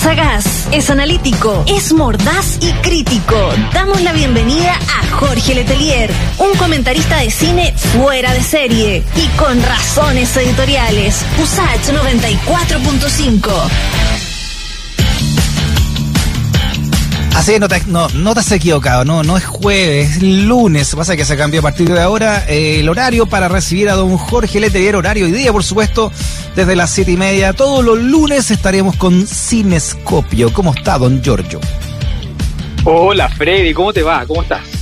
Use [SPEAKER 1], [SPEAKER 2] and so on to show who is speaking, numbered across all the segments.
[SPEAKER 1] Sagaz, es analítico, es mordaz y crítico. Damos la bienvenida a Jorge Letelier, un comentarista de cine fuera de serie y con razones editoriales. USACH 94.5.
[SPEAKER 2] Así no te, no, no te has equivocado, no, no es jueves, es lunes. Pasa que se cambió a partir de ahora eh, el horario para recibir a don Jorge Letelier, horario y día, por supuesto, desde las siete y media. Todos los lunes estaremos con Cinescopio. ¿Cómo está, don Giorgio?
[SPEAKER 3] Hola, Freddy, ¿cómo te va? ¿Cómo estás?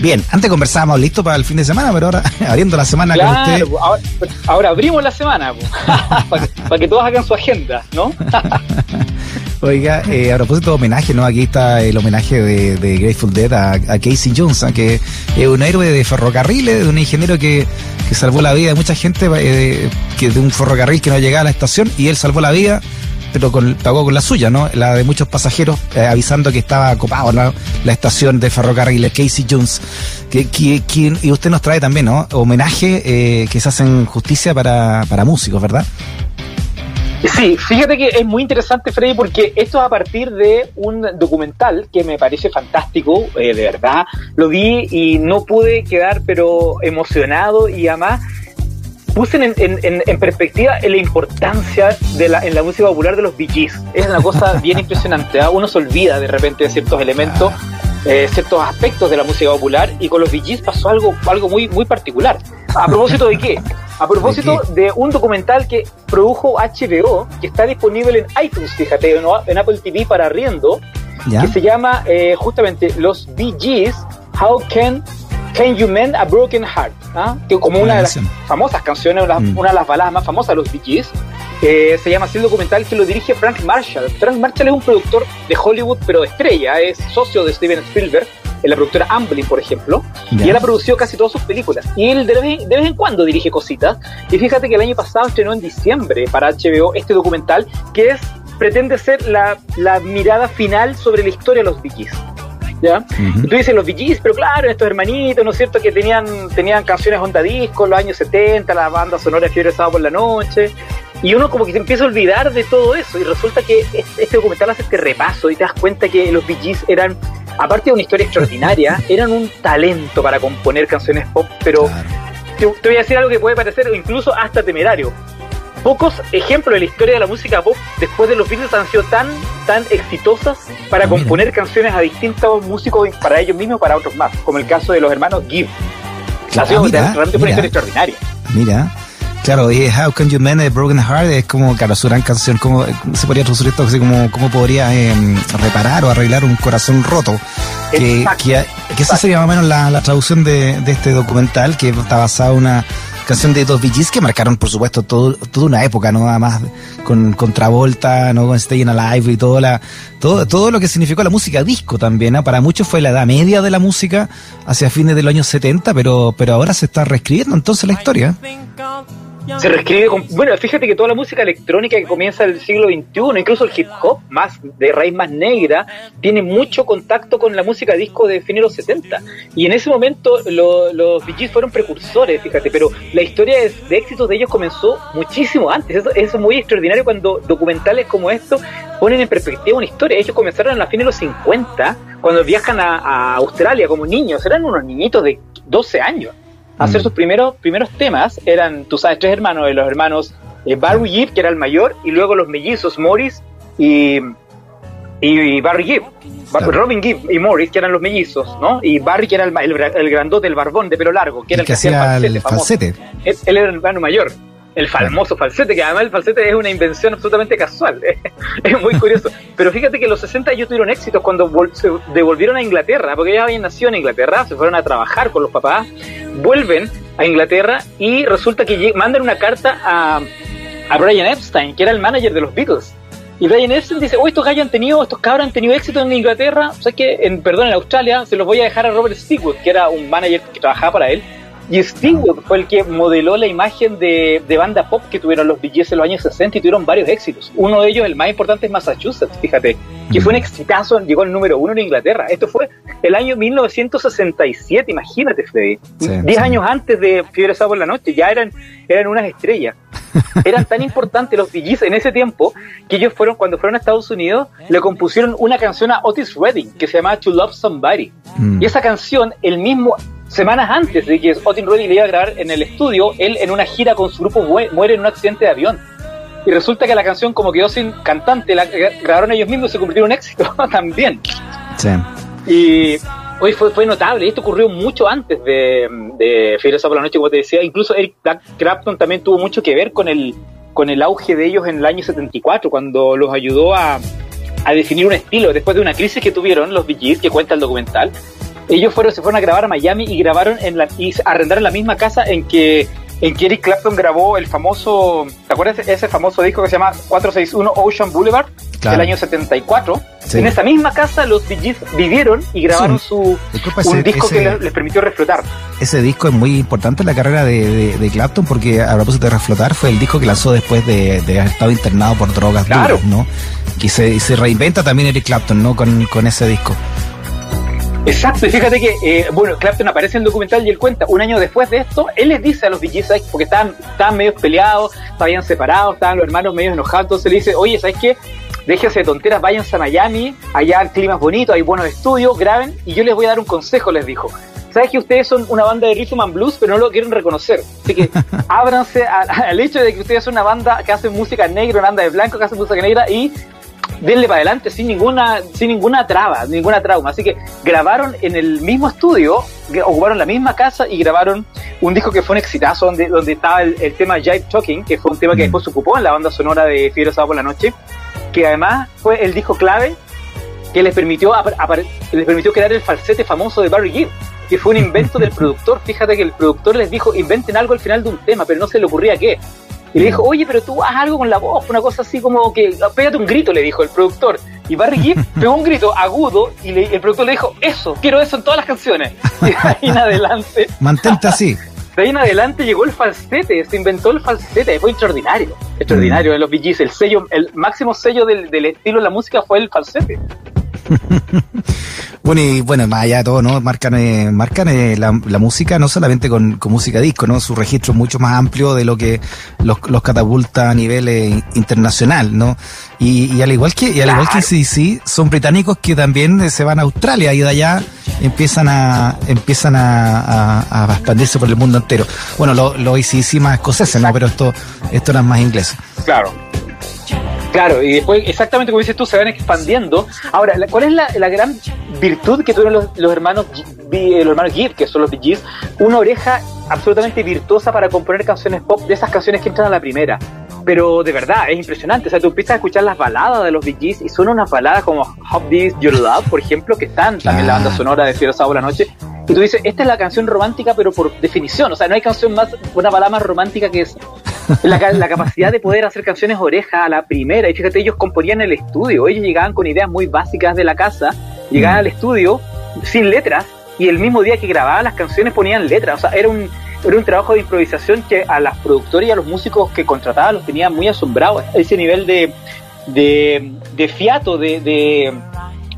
[SPEAKER 2] Bien, antes conversábamos listo para el fin de semana, pero ahora abriendo la semana
[SPEAKER 3] claro,
[SPEAKER 2] con usted.
[SPEAKER 3] Ahora, ahora abrimos la semana, para, que, para que todos hagan su agenda, ¿no?
[SPEAKER 2] Oiga, eh, a propósito de homenaje, ¿no? Aquí está el homenaje de, de Grateful Dead a, a Casey Jones, ¿eh? que es un héroe de ferrocarriles, de un ingeniero que, que salvó la vida de mucha gente, eh, que de un ferrocarril que no llegaba a la estación y él salvó la vida pero con, pagó con la suya, ¿no? La de muchos pasajeros eh, avisando que estaba ocupado ¿no? la estación de ferrocarriles Casey Jones. Que, que, que, y usted nos trae también, ¿no? Homenaje eh, que se hacen justicia para, para músicos, ¿verdad?
[SPEAKER 3] Sí, fíjate que es muy interesante, Freddy, porque esto es a partir de un documental que me parece fantástico, eh, de verdad. Lo vi y no pude quedar, pero emocionado y además puse en, en, en, perspectiva la importancia de la, en la música popular de los Gees. Es una cosa bien impresionante. ¿eh? Uno se olvida de repente de ciertos elementos, eh, ciertos aspectos de la música popular y con los Gees pasó algo, algo muy, muy particular. ¿A propósito de qué? A propósito ¿De, de, un documental que produjo HBO, que está disponible en iTunes, fíjate, en Apple TV para arriendo, ¿Ya? que se llama eh, justamente Los Gees, How Can Can You Mend a Broken Heart? ¿ah? Que como una de las famosas canciones, una, mm. una, de las baladas más famosas de los Bee Gees. Eh, se llama así el documental que lo dirige Frank Marshall. Frank Marshall es un productor de Hollywood, pero de estrella, es socio de Steven Spielberg en la productora Amblin, por ejemplo, yeah. y él ha producido casi todas sus películas. Y él de vez, de vez, en cuando dirige cositas. Y fíjate que el año pasado estrenó en diciembre para HBO este documental que es pretende ser la, la mirada final sobre la historia de los Bee Gees. ¿Ya? Uh -huh. Y tú dices los Gees, pero claro, estos hermanitos, ¿no es cierto? Que tenían, tenían canciones onda disco en los años 70, la banda sonora de Fiebre Sábado por la Noche. Y uno como que se empieza a olvidar de todo eso. Y resulta que este, documental hace este repaso y te das cuenta que los Gees eran, aparte de una historia extraordinaria, eran un talento para componer canciones pop, pero claro. te, te voy a decir algo que puede parecer incluso hasta temerario pocos ejemplos de la historia de la música pop después de los Beatles han sido tan, tan exitosas para ah, componer mira. canciones a distintos músicos para ellos mismos y para otros más, como el caso de los hermanos Gibb.
[SPEAKER 2] Claro, ha sido mira, realmente una historia extraordinaria. Mira. Claro, y How Can You Mend a Broken Heart es como, claro, su gran canción, ¿cómo se podría traducir esto? Así como, ¿Cómo podría eh, reparar o arreglar un corazón roto? Que, que, que esa sería más o menos la, la traducción de, de, este documental, que está basado en una canción de dos Gees que marcaron, por supuesto, todo, toda una época, ¿no? Además, con, con Travolta, ¿no? Con Staying Alive y todo, la, todo, todo lo que significó la música disco también, ¿no? Para muchos fue la edad media de la música hacia fines de los años 70, pero, pero ahora se está reescribiendo entonces la historia
[SPEAKER 3] se reescribe con, bueno fíjate que toda la música electrónica que comienza el siglo XXI incluso el hip hop más de raíz más negra tiene mucho contacto con la música disco de fines de los 70 y en ese momento lo, los Gees fueron precursores fíjate pero la historia de, de éxitos de ellos comenzó muchísimo antes. Eso, es muy extraordinario cuando documentales como esto ponen en perspectiva una historia. Ellos comenzaron a la fin de los 50 cuando viajan a, a Australia como niños. Eran unos niñitos de 12 años hacer sus primeros, primeros temas eran, tú sabes, tres hermanos, de los hermanos eh, Barry Gibb, que era el mayor, y luego los mellizos Morris y, y Barry Gibb. Claro. Robin Gibb y Morris, que eran los mellizos, ¿no? Y Barry, que era el, el, el grandote, el barbón de pelo largo, que era el,
[SPEAKER 2] que, hacía el falsete.
[SPEAKER 3] El falsete. Él, él, era el hermano mayor. El famoso falsete, que además el falsete es una invención absolutamente casual. es muy curioso. Pero fíjate que los 60 ellos tuvieron éxitos cuando se devolvieron a Inglaterra, porque ellos habían nacido en Inglaterra, se fueron a trabajar con los papás, vuelven a Inglaterra y resulta que mandan una carta a, a Brian Epstein, que era el manager de los Beatles. Y Brian Epstein dice, oh, estos gallos han tenido, estos cabros han tenido éxito en Inglaterra, o sea que, en, perdón, en Australia, se los voy a dejar a Robert Stigwood, que era un manager que trabajaba para él. Y Stigwood fue el que modeló la imagen de, de banda pop que tuvieron los Gees en los años 60 y tuvieron varios éxitos. Uno de ellos, el más importante, es Massachusetts, fíjate, que fue un exitazo, llegó al número uno en Inglaterra. Esto fue el año 1967, imagínate, Freddy. Sí, Diez sí. años antes de Fiebre Sábado por la Noche, ya eran, eran unas estrellas. Eran tan importantes los DJs en ese tiempo que ellos fueron, cuando fueron a Estados Unidos, le compusieron una canción a Otis Redding que se llamaba To Love Somebody. Mm. Y esa canción, el mismo, semanas antes de que Otis Redding le iba a grabar en el estudio, él en una gira con su grupo muere en un accidente de avión. Y resulta que la canción, como quedó sin cantante, la grabaron ellos mismos y se convirtió en un éxito también. Sí. Y hoy fue, fue notable, esto ocurrió mucho antes de, de Fiebre por la Noche, como te decía. Incluso Eric Clapton también tuvo mucho que ver con el, con el auge de ellos en el año 74, cuando los ayudó a, a definir un estilo. Después de una crisis que tuvieron los Bee que cuenta el documental, ellos fueron, se fueron a grabar a Miami y grabaron en la, y arrendaron la misma casa en que en que Eric Clapton grabó el famoso, ¿te acuerdas ese famoso disco que se llama 461 Ocean Boulevard? Del año 74. En esa misma casa los Bee vivieron y grabaron su un disco que les, permitió reflotar.
[SPEAKER 2] Ese disco es muy importante en la carrera de, Clapton porque a propósito de reflotar fue el disco que lanzó después de, haber estado internado por drogas claro. ¿no? Que se, se reinventa también Eric Clapton, ¿no? Con, con ese disco.
[SPEAKER 3] Exacto, y fíjate que, eh, bueno, Clapton aparece en el documental y él cuenta, un año después de esto, él les dice a los DJs, porque estaban, estaban medio peleados, estaban separados, estaban los hermanos medio enojados, entonces le dice, oye, ¿sabes qué? Déjense de tonteras, váyanse a Miami, allá el clima es bonito, hay buenos estudios, graben, y yo les voy a dar un consejo, les dijo. ¿Sabes que ustedes son una banda de rhythm and blues, pero no lo quieren reconocer? Así que ábranse al hecho de que ustedes son una banda que hace música negra, una banda de blanco que hace música negra y denle para adelante sin ninguna, sin ninguna traba, ninguna trauma. Así que grabaron en el mismo estudio, ocuparon la misma casa y grabaron un disco que fue un exitazo donde, donde estaba el, tema Jive Talking, que fue un tema que mm. después se ocupó en la banda sonora de Fiebre Sábado por la Noche, que además fue el disco clave que les permitió, les permitió crear el falsete famoso de Barry Gibb, que fue un invento del productor. Fíjate que el productor les dijo, inventen algo al final de un tema, pero no se le ocurría qué. Y le dijo, oye, pero tú haz algo con la voz, una cosa así como que, pégate un grito, le dijo el productor. Y Barry Gibb pegó un grito agudo y el productor le dijo, eso, quiero eso en todas las canciones. Y de ahí en adelante.
[SPEAKER 2] Mantente así.
[SPEAKER 3] De ahí en adelante llegó el falsete, se inventó el falsete, fue extraordinario. Extraordinario de los Bee el sello, el máximo sello del, del estilo de la música fue el falsete.
[SPEAKER 2] Bueno, y bueno, más allá de todo, ¿no? Marcan, eh, marcan eh, la, música no solamente con, música disco, ¿no? Su registro es mucho más amplio de lo que los, catapulta a nivel eh, internacional, ¿no? Y, al igual que, y al igual que CDC, son británicos que también se van a Australia y de allá empiezan a, empiezan a, a, expandirse por el mundo entero. Bueno, lo, lo sí más escoceses, ¿no? Pero esto, esto era más inglés.
[SPEAKER 3] Claro. Claro, y después, exactamente como dices tú, se van expandiendo. Ahora, ¿cuál es la, gran virtud que tuvieron los, hermanos los hermanos Gibb, que son los Bee Una oreja absolutamente virtuosa para componer canciones pop, de esas canciones que entran a la primera. Pero de verdad, es impresionante. O sea, tú empiezas a escuchar las baladas de los Bee Gees y son unas baladas como Hop This Your Love, por ejemplo, que están también en la banda sonora de Fiero Sábado la Noche. Y tú dices, esta es la canción romántica, pero por definición. O sea, no hay canción más, una balada más romántica que es la, la, capacidad de poder hacer canciones oreja a la primera. Y fíjate, ellos componían en el estudio, ellos llegaban con ideas muy básicas de la casa, llegaban mm. al estudio sin letras y el mismo día que grababan las canciones ponían letras. O sea, era un, era un trabajo de improvisación que a las productoras y a los músicos que contrataban los tenía muy asombrados. Ese nivel de, de, de fiato, de, de,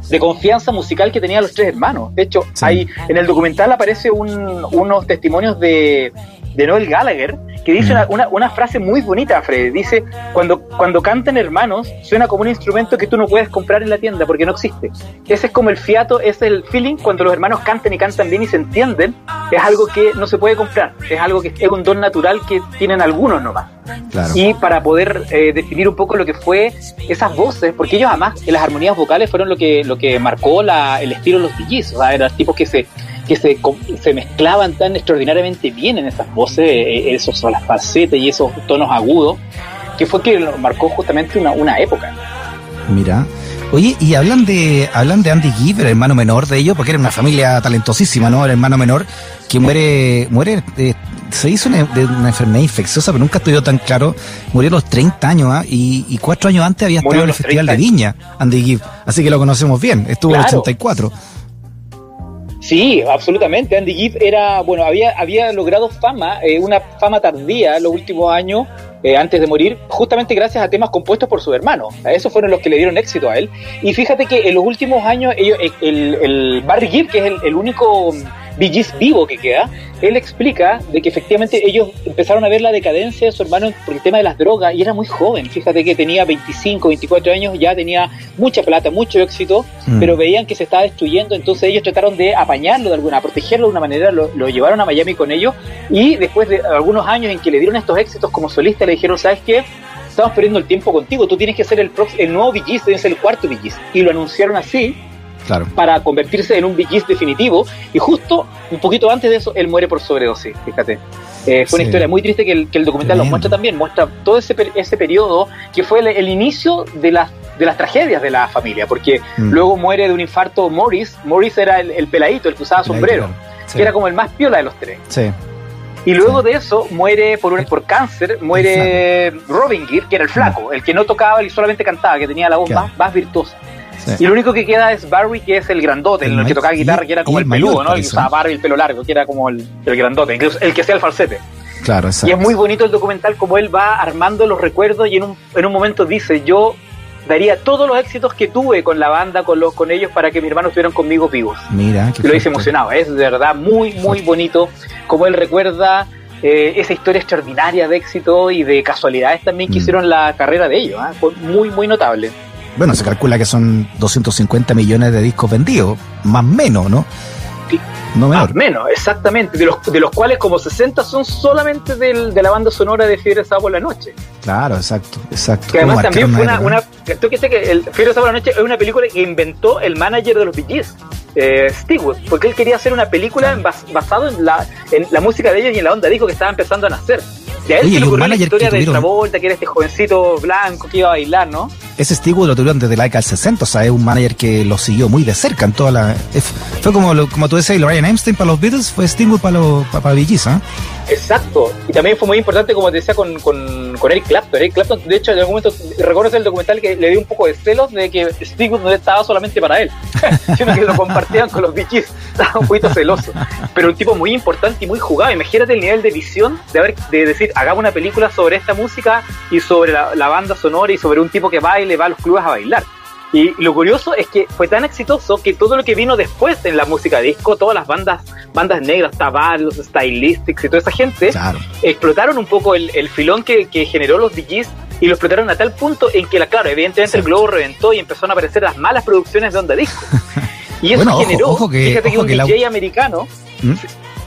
[SPEAKER 3] de, confianza musical que tenían los tres hermanos. De hecho, hay, en el documental aparece un, unos testimonios de, de Noel Gallagher, que dice una, una, frase muy bonita, Fred. Dice, cuando, cuando cantan hermanos, suena como un instrumento que tú no puedes comprar en la tienda porque no existe. Ese es como el fiato, es el feeling cuando los hermanos cantan y cantan bien y se entienden. Es algo que no se puede comprar, es algo que es un don natural que tienen algunos nomás. Y para poder eh, definir un poco lo que fue esas voces, porque ellos además en las armonías vocales fueron lo que, lo que marcó la, el estilo de los DJs, o sea, eran tipos que se que se, se mezclaban tan extraordinariamente bien en esas voces, eh, esos las falsetes y esos tonos agudos, que fue que marcó justamente una, una época.
[SPEAKER 2] Mira, Oye, y hablan de hablan de Andy Gibb, el hermano menor de ellos, porque era una familia talentosísima, ¿no? El hermano menor que muere, muere, eh, se hizo una, de una enfermedad infecciosa, pero nunca estuvo tan claro. Murió a los 30 años, ¿ah? y, cuatro años antes había estado en el Festival de Viña, Andy Gibb. Así que lo conocemos bien, estuvo en el 84.
[SPEAKER 3] Sí, absolutamente. Andy Gibb era, bueno, había, había logrado fama, eh, una fama tardía en los últimos años, eh, antes de morir, justamente gracias a temas compuestos por su hermano. Esos fueron los que le dieron éxito a él. Y fíjate que en los últimos años, ellos, el, el Barry Gibb, que es el, único Gees vivo que queda, él explica de que efectivamente ellos empezaron a ver la decadencia de su hermano por el tema de las drogas y era muy joven. Fíjate que tenía 25, 24 años, ya tenía mucha plata, mucho éxito, mm. pero veían que se estaba destruyendo, entonces ellos trataron de apañarlo de alguna, protegerlo de una manera, lo, llevaron a Miami con ellos y después de algunos años en que le dieron estos éxitos como solista, le dijeron, ¿sabes qué? Estamos perdiendo el tiempo contigo, tú tienes que ser el, el nuevo Gees, tienes el cuarto Gees. Y lo anunciaron así para convertirse en un Bee definitivo. Y justo un poquito antes de eso, él muere por sobredosis, fíjate. Eh, fue una historia muy triste que el, documental lo muestra también, muestra todo ese, ese periodo que fue el, inicio de las, de las tragedias de la familia, porque mm. luego muere de un infarto Morris, Morris era el, peladito, el que usaba sombrero, que era como el más piola de los tres. Y luego de eso muere por un, por cáncer, muere Robin Gear, que era el flaco, el que no tocaba y solamente cantaba, que tenía la voz más, más virtuosa. Y lo único que queda es Barry, que es el grandote, el, que tocaba guitarra, que era como el, peludo, ¿no? El que usaba Barry el pelo largo, que era como el, el grandote, el que hacía el falsete.
[SPEAKER 2] Claro, exacto.
[SPEAKER 3] Y es muy bonito el documental como él va armando los recuerdos y en un, en un momento dice, yo daría todos los éxitos que tuve con la banda, con los con ellos, para que mis hermanos estuvieran conmigo vivos.
[SPEAKER 2] Mira,
[SPEAKER 3] que lo dice emocionado. Es de verdad muy, muy bonito como él recuerda eh, esa historia extraordinaria de éxito y de casualidades también que mm. hicieron la carrera de ellos. ¿eh? Fue muy, muy notable
[SPEAKER 2] bueno, se calcula que son 250 millones de discos vendidos, más menos, ¿no?
[SPEAKER 3] No Más menos, exactamente. De los, de los cuales como 60 son solamente del, de la banda sonora de Fiebre Sábado por la Noche.
[SPEAKER 2] Claro, exacto, exacto.
[SPEAKER 3] Que además también fue una, una, Tú que sé que el Fiebre Sábado por la Noche es una película que inventó el manager de los Bee Gees, eh, porque él quería hacer una película basada en la, en la música de ellos y en la onda dijo que estaba empezando a nacer. Y a él se le ocurrió la historia de Travolta, que era este jovencito blanco que iba a bailar, ¿no?
[SPEAKER 2] Ese Stigwood lo tuvieron desde la década del 60, o sea, es un manager que lo siguió muy de cerca en toda la... Fue como, como tú decías, Ryan Einstein para los Beatles, fue Stigwood para, los, para, para ¿eh?
[SPEAKER 3] Exacto, y también fue muy importante, como te decía, con, con, con, Eric Clapton. Eric Clapton, de hecho, en algún momento, recuerdo el documental que le dio un poco de celos de que Stigwood no estaba solamente para él, sino que lo compartían con los Bee estaba un poquito celoso. Pero un tipo muy importante y muy jugado. Imagínate el nivel de visión de, haber, de decir, hagamos una película sobre esta música y sobre la, la banda sonora y sobre un tipo que baile, va a los clubes a bailar. Y lo curioso es que fue tan exitoso que todo lo que vino después en la música disco, todas las bandas, bandas negras, Tabalos, Stylistics y toda esa gente, explotaron un poco el, filón que, generó los DJs y lo explotaron a tal punto en que, la, claro, evidentemente el globo reventó y empezaron a aparecer las malas producciones de onda disco. Y eso generó, fíjate que un DJ americano,
[SPEAKER 2] ¿Mm?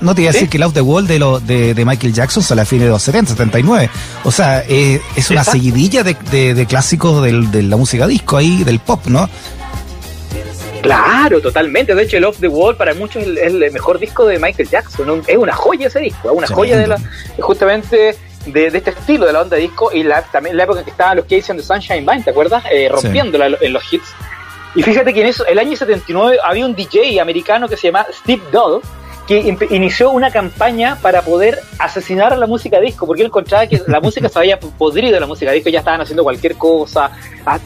[SPEAKER 2] no te iba a decir que el Out the Wall de, lo, de, Michael Jackson sale a fines de los 70, 79. O sea, eh, es una seguidilla de, clásicos de la música disco ahí, del pop, ¿no?
[SPEAKER 3] Claro, totalmente. De hecho, el Off the Wall para muchos es el, mejor disco de Michael Jackson. Es una joya ese disco, es una joya de la, justamente de, este estilo de la onda disco y la, también la época en que estaban los Casey and the Sunshine Band, ¿te acuerdas? Eh, rompiéndola en los hits. Y fíjate que en eso, el año 79 había un DJ americano que se llama Steve Dodd, que inició una campaña para poder asesinar a la música disco, porque él encontraba que la música se había podrido, la música disco ya estaban haciendo cualquier cosa,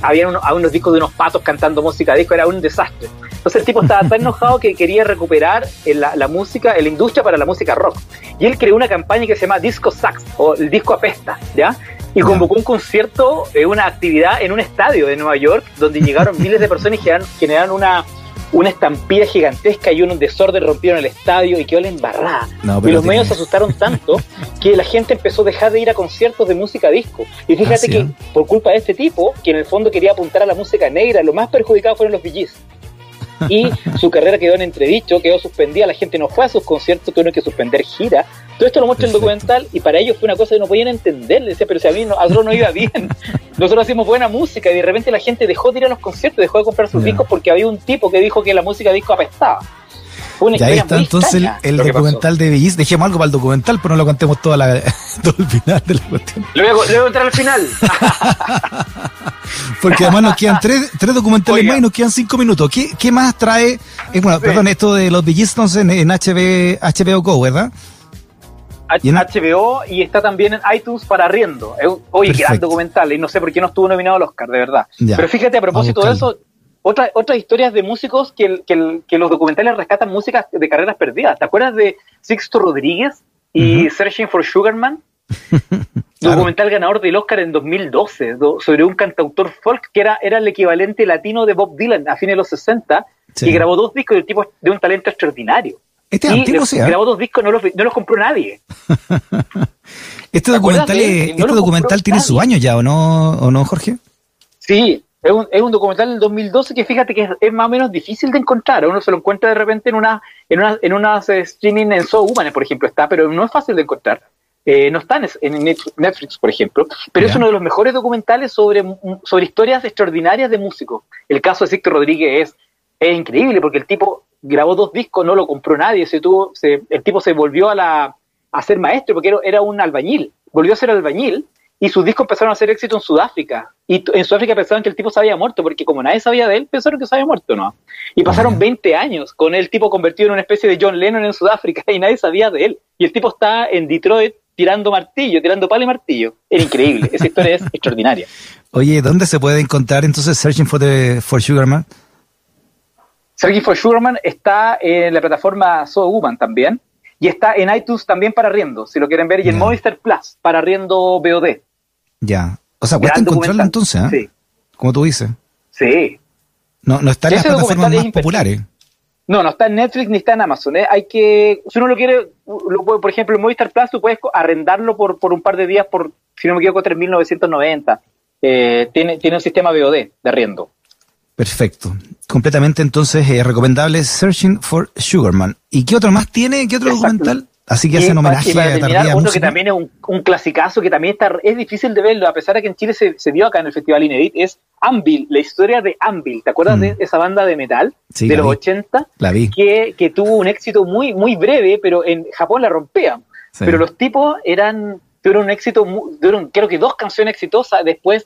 [SPEAKER 3] había unos, unos discos de unos patos cantando música disco, era un desastre. Entonces el tipo estaba tan enojado que quería recuperar la, la música, la industria para la música rock. Y él creó una campaña que se llama Disco Sax, o el disco apesta, ¿ya? Y convocó un concierto, eh, una actividad en un estadio de Nueva York, donde llegaron miles de personas y generaron una una estampida gigantesca y un desorden rompieron el estadio y quedó la embarrada. y los medios se asustaron tanto que la gente empezó a dejar de ir a conciertos de música disco. Y fíjate que por culpa de este tipo, que en el fondo quería apuntar a la música negra, lo más perjudicado fueron los VGs y su carrera quedó en entredicho, quedó suspendida, la gente no fue a sus conciertos, tuvieron que suspender gira. Todo esto lo muestra el documental y para ellos fue una cosa que no podían entender. decía, pero si a mí no, a no iba bien, nosotros hacíamos buena música y de repente la gente dejó de ir a los conciertos, dejó de comprar sus discos porque había un tipo que dijo que la música disco apestaba.
[SPEAKER 2] Y ahí está entonces el, documental de Bellis. Dejemos algo para el documental, pero no lo contemos toda la, todo el final de la cuestión.
[SPEAKER 3] Le voy, a, entrar al final.
[SPEAKER 2] Porque además nos quedan tres, tres documentales más y nos quedan cinco minutos. ¿Qué, qué más trae? Eh, bueno, perdón, esto de los Bellis en, en HB, HBO Go, ¿verdad?
[SPEAKER 3] en HBO y está también en iTunes para riendo. Oye, gran documental y no sé por qué no estuvo nominado al Oscar, de verdad. Pero fíjate, a propósito de eso, otra, otras historias de músicos que, que, los documentales rescatan músicas de carreras perdidas. ¿Te acuerdas de Sixto Rodríguez y Searching for Sugarman? Documental ganador del Oscar en 2012 sobre un cantautor folk que era, era el equivalente latino de Bob Dylan a fines de los 60 y grabó dos discos de tipo de un talento extraordinario.
[SPEAKER 2] Este antiguo, sí,
[SPEAKER 3] Grabó dos discos, no los, no los compró nadie.
[SPEAKER 2] este documental, este documental tiene su año ya, ¿o no, ¿o no, Jorge?
[SPEAKER 3] Sí, es un, es un documental del 2012 que fíjate que es, más o menos difícil de encontrar. Uno se lo encuentra de repente en una en una, en unas streaming en So Humanes, por ejemplo, está, pero no es fácil de encontrar. Eh, no está en Netflix, por ejemplo, pero es uno de los mejores documentales sobre, sobre historias extraordinarias de músicos. El caso de Víctor Rodríguez es, es increíble porque el tipo grabó dos discos, no lo compró nadie, se tuvo, se, el tipo se volvió a, la, a ser maestro porque era, era un albañil, volvió a ser albañil y sus discos empezaron a hacer éxito en Sudáfrica. Y en Sudáfrica pensaban que el tipo se había muerto, porque como nadie sabía de él, pensaron que se había muerto, ¿no? Y pasaron 20 años con el tipo convertido en una especie de John Lennon en Sudáfrica y nadie sabía de él. Y el tipo está en Detroit tirando martillo, tirando palo y martillo. Era increíble, esa historia es extraordinaria.
[SPEAKER 2] Oye, ¿dónde se puede encontrar entonces Searching for, the, for Sugarman?
[SPEAKER 3] Searching for Sugarman está en la plataforma So Woman también. Y está en iTunes también para riendo, si lo quieren ver, y en Movistar Plus para riendo VOD.
[SPEAKER 2] Ya. O sea, cuesta encontrarlo entonces, ¿eh? Sí. Como tú dices.
[SPEAKER 3] Sí.
[SPEAKER 2] No, no está en las plataformas más populares.
[SPEAKER 3] No, no está en Netflix ni está en Amazon. ¿eh? Hay que, si uno lo quiere, lo puede, por ejemplo, en Movistar Plus tú puedes arrendarlo por, por un par de días por, si no me equivoco, 3.990. Eh, tiene, tiene un sistema VOD de arriendo.
[SPEAKER 2] Perfecto. Completamente entonces eh, recomendable Searching for Sugarman. ¿Y qué otro más tiene? ¿Qué otro documental? Así que hacen homenaje
[SPEAKER 3] a terminar, uno que también es un, un clasicazo que también está, es difícil de verlo, a pesar de que en Chile se, se vio acá en el Festival Inédit, es Anvil, la historia de Anvil. ¿Te acuerdas de mm. esa banda de metal de los 80?
[SPEAKER 2] La vi.
[SPEAKER 3] Que, que tuvo un éxito muy, muy breve, pero en Japón la rompían. Pero los tipos eran, tuvieron un éxito, tuvieron creo que dos canciones exitosas, después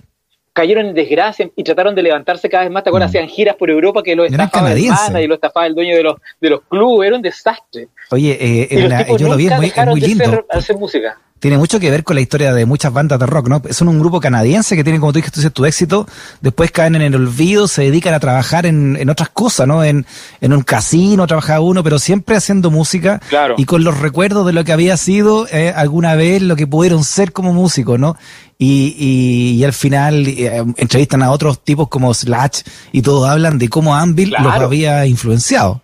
[SPEAKER 3] cayeron en desgracia y trataron de levantarse cada vez más. ¿Te acuerdas? Mm. Hacían giras por Europa que lo estafaba el y lo estafaba el dueño de los, de los clubes. Era un desastre.
[SPEAKER 2] Oye, eh, yo lo vi, es muy, muy lindo. hacer música tiene mucho que ver con la historia de muchas bandas de rock, ¿no? Son un grupo canadiense que tiene, como tú dijiste, tu éxito, después caen en el olvido, se dedican a trabajar en, en otras cosas, ¿no? En, en un casino trabaja uno, pero siempre haciendo música
[SPEAKER 3] claro.
[SPEAKER 2] y con los recuerdos de lo que había sido eh, alguna vez lo que pudieron ser como músicos, ¿no? Y, y, al final eh, entrevistan a otros tipos como Slash y todos hablan de cómo Anvil los había influenciado.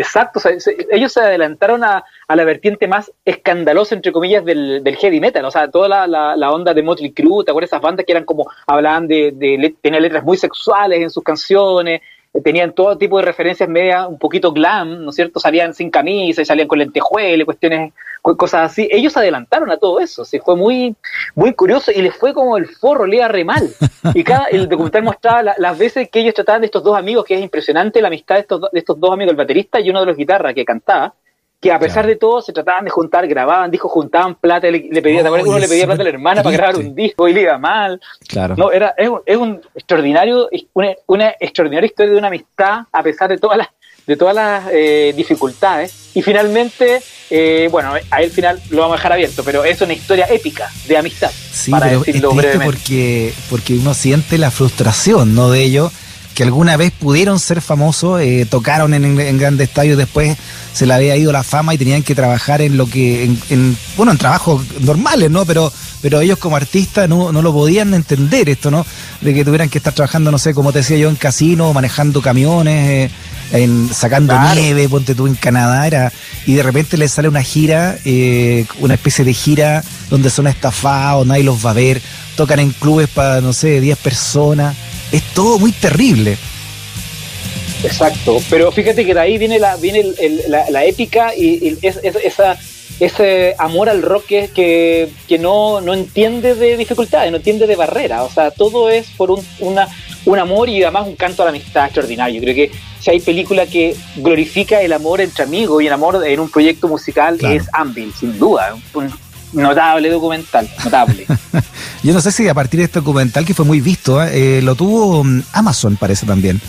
[SPEAKER 3] Exacto, ellos se adelantaron a, la vertiente más escandalosa, entre comillas, del, heavy metal, o sea, toda la, onda de Motley Crue, ¿te acuerdas esas bandas que eran como, hablaban de, de, tenían letras muy sexuales en sus canciones, tenían todo tipo de referencias media un poquito glam, ¿no es cierto? Salían sin camisa y salían con lentejuelas, cuestiones, cosas así. Ellos adelantaron a todo eso, sí, fue muy, muy curioso y les fue como el forro, le iba re mal. Y cada, el documental mostraba las veces que ellos trataban de estos dos amigos, que es impresionante la amistad de estos, de estos dos amigos, el baterista y uno de los guitarras que cantaba, que a pesar de todo se trataban de juntar, grababan, dijo, juntaban plata, le, le pedía, uno le pedía plata a la hermana para grabar un disco y le iba mal.
[SPEAKER 2] Claro.
[SPEAKER 3] No, era, es, un, es un extraordinario, una, una, extraordinaria historia de una amistad a pesar de todas las, de todas las eh, dificultades. Y finalmente, eh, bueno, ahí al final lo vamos a dejar abierto, pero es una historia épica de amistad.
[SPEAKER 2] Sí, para pero decirlo es porque, porque uno siente la frustración, ¿no? De ello que alguna vez pudieron ser famosos, eh, tocaron en, en, grandes estadios, después se le había ido la fama y tenían que trabajar en lo que, en, bueno, en trabajos normales, ¿no? Pero, pero ellos como artistas no, no lo podían entender esto, ¿no? De que tuvieran que estar trabajando, no sé, como te decía yo, en casino, manejando camiones, eh, en, sacando nieve, ponte tú en Canadá, era, y de repente les sale una gira, eh, una especie de gira donde son estafados, nadie los va a ver, tocan en clubes para, no sé, 10 personas. Es todo muy terrible.
[SPEAKER 3] Exacto, pero fíjate que de ahí viene la, viene la, épica y, esa, ese amor al rock que, que, no, no, entiende de dificultades, no entiende de barreras, o sea, todo es por un, una, un amor y además un canto a la amistad extraordinario. Creo que si hay película que glorifica el amor entre amigos y el amor en un proyecto musical es Anvil, sin duda, Notable documental, notable.
[SPEAKER 2] Yo no sé si a partir de este documental que fue muy visto, ¿eh? Eh, lo tuvo mm, Amazon, parece también.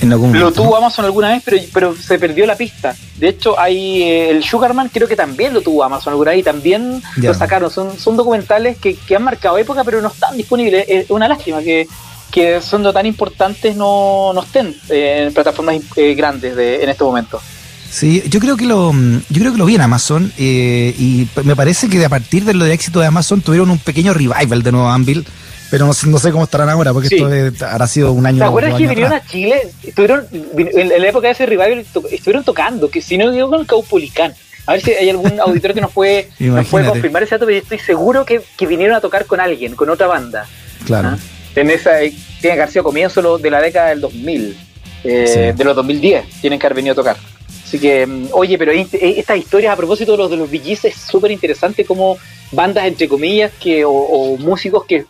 [SPEAKER 3] lo tuvo Amazon alguna vez, pero, pero se perdió la pista. De hecho, hay eh, el Sugarman, creo que también lo tuvo Amazon alguna vez y también lo sacaron. Son, son documentales que, que, han marcado época, pero no están disponibles. Es una lástima que, que siendo tan importantes no, no estén en plataformas grandes de, en este momento.
[SPEAKER 2] Sí, yo creo que lo, yo creo que lo vi en Amazon eh, y me parece que a partir de lo de éxito de Amazon tuvieron un pequeño revival de nuevo Anvil pero no, sé cómo estarán ahora, porque esto habrá sido un año.
[SPEAKER 3] ¿Te acuerdas que vinieron a Chile? Estuvieron, en, la época de ese revival, estuvieron tocando, que si no digo con el Caupolicán. A ver si hay algún auditor que nos puede, nos puede confirmar ese dato, pero estoy seguro que, que, vinieron a tocar con alguien, con otra banda.
[SPEAKER 2] Claro. ¿Ah?
[SPEAKER 3] En esa, tiene que haber sido comienzo de la década del 2000, eh, de los 2010, tienen que haber venido a tocar. Así que, mm, oye, pero estas historias a propósito de los de los VGs es súper interesante como bandas, entre comillas, que o, músicos que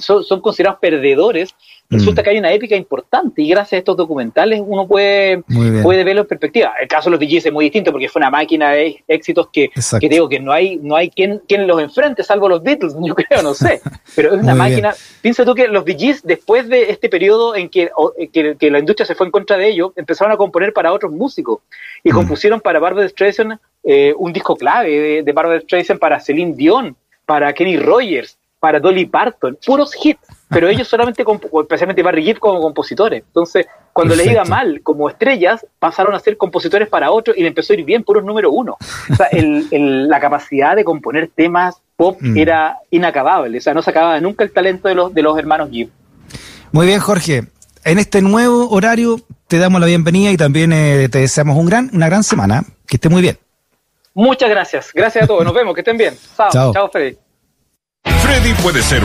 [SPEAKER 3] son, son, considerados perdedores resulta mm. que hay una épica importante y gracias a estos documentales uno puede, puede verlo en perspectiva. El caso de los DJs es muy distinto porque fue una máquina de éxitos que, que digo que no hay, no hay quien, quien los enfrente, salvo los Beatles, yo creo, no sé. Pero es una máquina. Piensa tú que los DJs, después de este periodo en que, que, la industria se fue en contra de ellos, empezaron a componer para otros músicos y mm. compusieron para Barbara Streisand eh, un disco clave de, de Barbara Streisand para Celine Dion, para Kenny Rogers, para Dolly Parton, puros hits pero ellos solamente, especialmente Barry Gibb como compositores. Entonces, cuando les iba mal como estrellas, pasaron a ser compositores para otros y le empezó a ir bien, puros número uno. O sea, la capacidad de componer temas pop mm. era inacabable, o sea, no se acababa nunca el talento de los, de los hermanos Gibb.
[SPEAKER 2] Muy bien, Jorge. En este nuevo horario te damos la bienvenida y también eh, te deseamos un gran, una gran semana. Que esté muy bien.
[SPEAKER 3] Muchas gracias. Gracias a todos. Nos vemos. Que estén bien. Chao. Chao, Freddy. Freddy puede ser